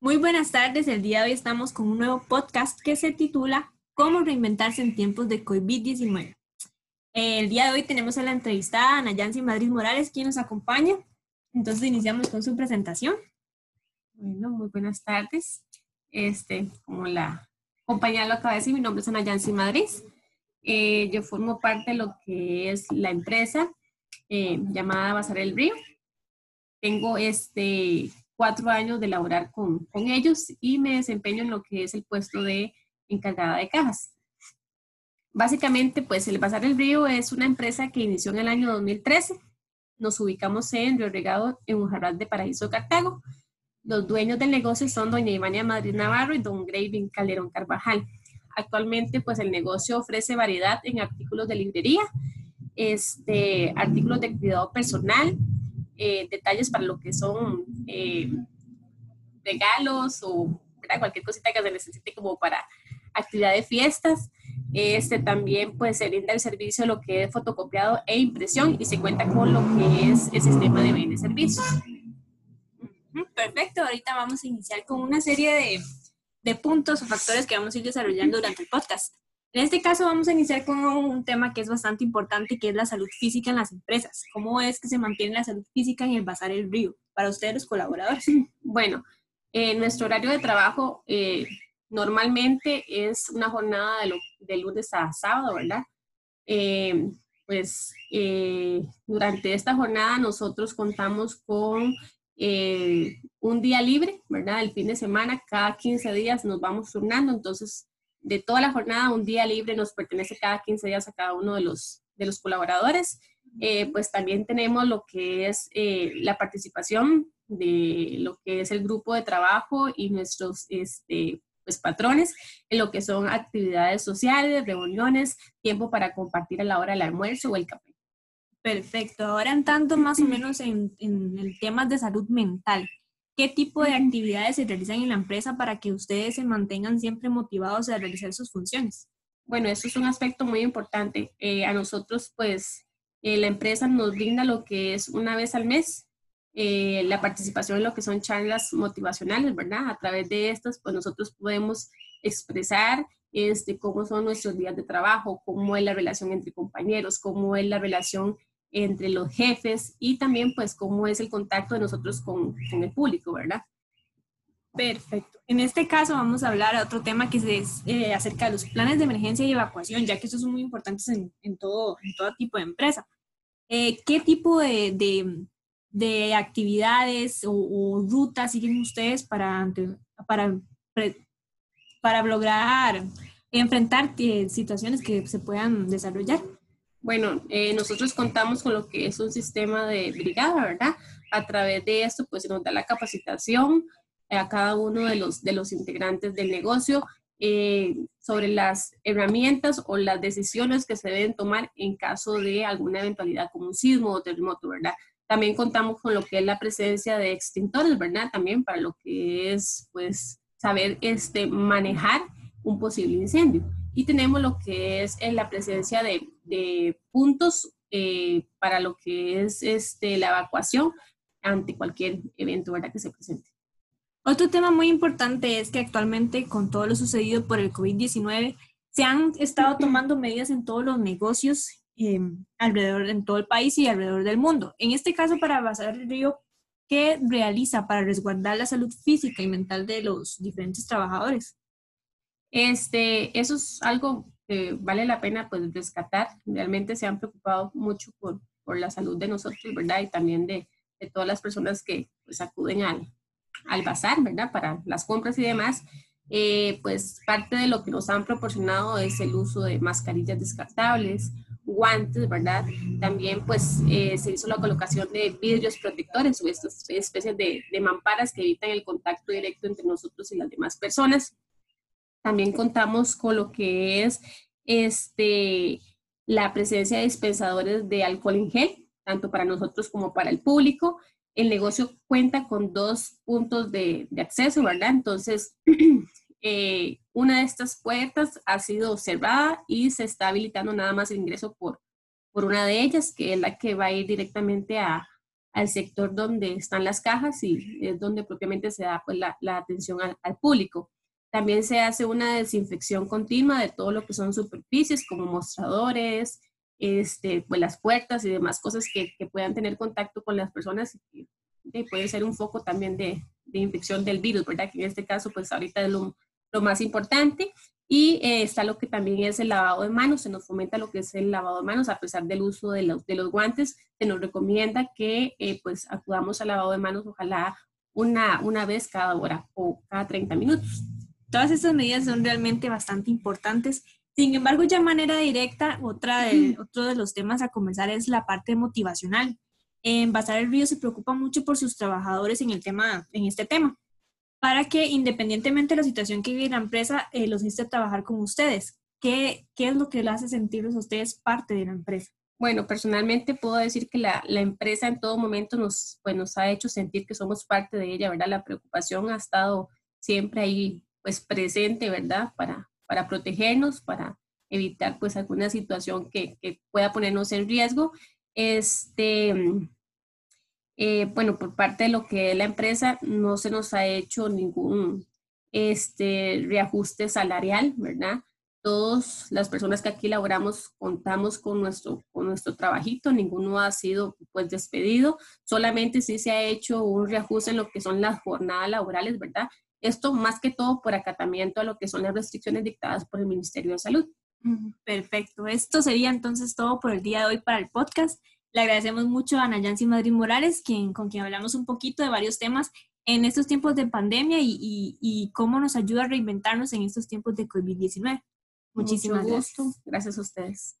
Muy buenas tardes. El día de hoy estamos con un nuevo podcast que se titula Cómo reinventarse en tiempos de COVID-19. El día de hoy tenemos a la entrevistada Ana Yancy Madrid Morales, quien nos acompaña. Entonces iniciamos con su presentación. Bueno, muy buenas tardes. Este, como la compañera lo acaba de decir, mi nombre es Ana Yancy Madrid. Eh, yo formo parte de lo que es la empresa eh, llamada Bazar el Río. Tengo este cuatro años de laborar con, con ellos y me desempeño en lo que es el puesto de encargada de cajas. Básicamente, pues el Bazar del Río es una empresa que inició en el año 2013. Nos ubicamos en Río Regado, en Ujarrat de Paraíso, Cartago. Los dueños del negocio son doña Ivania Madrid Navarro y don Graving Calderón Carvajal. Actualmente, pues el negocio ofrece variedad en artículos de librería, este, artículos de cuidado personal, eh, detalles para lo que son eh, regalos o cualquier cosita que se necesite como para actividad de fiestas. Este también pues se brinda el servicio lo que es fotocopiado e impresión y se cuenta con lo que es el sistema de bienes servicios. Perfecto, ahorita vamos a iniciar con una serie de, de puntos o factores que vamos a ir desarrollando durante el podcast. En este caso vamos a iniciar con un tema que es bastante importante, que es la salud física en las empresas. ¿Cómo es que se mantiene la salud física en el Bazar El Río para ustedes los colaboradores? Bueno, en nuestro horario de trabajo eh, normalmente es una jornada de, lunes a sábado, ¿verdad? Eh, pues eh, durante esta jornada nosotros contamos con un día libre, ¿verdad? El fin de semana, cada 15 días nos vamos turnando, entonces de toda la jornada, un día libre nos pertenece cada 15 días a cada uno de los, de los colaboradores. Eh, pues también tenemos lo que es eh, la participación de lo que es el grupo de trabajo y nuestros este, pues, patrones en lo que son actividades sociales, reuniones, tiempo para compartir a la hora del almuerzo o el café. Perfecto. Ahora en tanto más o menos en, en el tema de salud mental, ¿Qué tipo de actividades se realizan en la empresa para que ustedes se mantengan siempre motivados a realizar sus funciones? Bueno, eso es un aspecto muy importante. Eh, a nosotros, pues, eh, la empresa nos brinda lo que es una vez al mes eh, la participación en lo que son charlas motivacionales, ¿verdad? A través de estas, pues nosotros podemos expresar este, cómo son nuestros días de trabajo, cómo es la relación entre compañeros, cómo es la relación entre los jefes y también pues cómo es el contacto de nosotros con, con el público, ¿verdad? Perfecto. En este caso vamos a hablar de otro tema que es eh, acerca de los planes de emergencia y evacuación, ya que estos son muy importantes en, en todo, en todo tipo de empresa. Eh, ¿Qué tipo de, de, de actividades o, rutas siguen ustedes para, para, para lograr enfrentar eh, situaciones que se puedan desarrollar? Bueno, eh, nosotros contamos con lo que es un sistema de brigada, ¿verdad? A través de esto, pues se nos da la capacitación a cada uno de los, de los integrantes del negocio eh, sobre las herramientas o las decisiones que se deben tomar en caso de alguna eventualidad como un sismo o terremoto, ¿verdad? También contamos con lo que es la presencia de extintores, ¿verdad? También para lo que es, pues, saber este, manejar un posible incendio y tenemos lo que es en la presencia de, de puntos eh, para lo que es este, la evacuación ante cualquier evento ¿verdad? que se presente. Otro tema muy importante es que actualmente con todo lo sucedido por el COVID-19 se han estado tomando medidas en todos los negocios eh, alrededor en todo el país y alrededor del mundo. En este caso, para Bazar el Río, ¿qué realiza para resguardar la salud física y mental de los diferentes trabajadores? Este, eso es algo que vale la pena pues rescatar. Realmente se han preocupado mucho por, por la salud de nosotros, ¿verdad? Y también de, de todas las personas que pues acuden al, al bazar, ¿verdad? Para las compras y demás. Eh, pues parte de lo que nos han proporcionado es el uso de mascarillas descartables, guantes, ¿verdad? También pues eh, se hizo la colocación de vidrios protectores o estas especies de, de mamparas que evitan el contacto directo entre nosotros y las demás personas. También contamos con lo que es este, la presencia de dispensadores de alcohol en gel, tanto para nosotros como para el público. El negocio cuenta con dos puntos de, acceso, ¿verdad? Entonces, eh, una de estas puertas ha sido cerrada y se está habilitando nada más el ingreso por, por una de ellas, que es la que va a ir directamente a, al sector donde están las cajas y es donde propiamente se da pues, la, la atención al, al, público. También se hace una desinfección continua de todo lo que son superficies como mostradores, este, pues las puertas y demás cosas que, que puedan tener contacto con las personas y, puede ser un foco también de, infección del virus, ¿verdad? Que en este caso pues ahorita es lo, lo más importante. Y eh, está lo que también es el lavado de manos, se nos fomenta lo que es el lavado de manos, a pesar del uso de los, de los guantes, se nos recomienda que eh, pues acudamos al lavado de manos, ojalá una, una vez cada hora o cada 30 minutos. Todas estas medidas son realmente bastante importantes. Sin embargo, ya de manera directa, otra de, otro de los temas a comenzar es la parte motivacional. En Bazar el Río se preocupa mucho por sus trabajadores en, el tema, en este tema para que independientemente de la situación que vive la empresa, eh, los inste a trabajar con ustedes. ¿Qué, ¿Qué es lo que le hace sentirlos a ustedes parte de la empresa? Bueno, personalmente puedo decir que la, la, empresa en todo momento nos, pues, nos ha hecho sentir que somos parte de ella, ¿verdad? La preocupación ha estado siempre ahí pues presente, ¿verdad? Para, para protegernos, para evitar pues alguna situación que, que pueda ponernos en riesgo. Este, eh, bueno, por parte de lo que es la empresa, no se nos ha hecho ningún este, reajuste salarial, ¿verdad? Todas las personas que aquí laboramos contamos con nuestro, con nuestro trabajito, ninguno ha sido pues despedido, solamente sí se ha hecho un reajuste en lo que son las jornadas laborales, ¿verdad? Esto más que todo por acatamiento a lo que son las restricciones dictadas por el Ministerio de Salud. Perfecto. Esto sería entonces todo por el día de hoy para el podcast. Le agradecemos mucho a Ana Yancy Madrid Morales, quien, con quien hablamos un poquito de varios temas en estos tiempos de pandemia y, y, y cómo nos ayuda a reinventarnos en estos tiempos de COVID-19. Muchísimas gracias. Gracias a ustedes.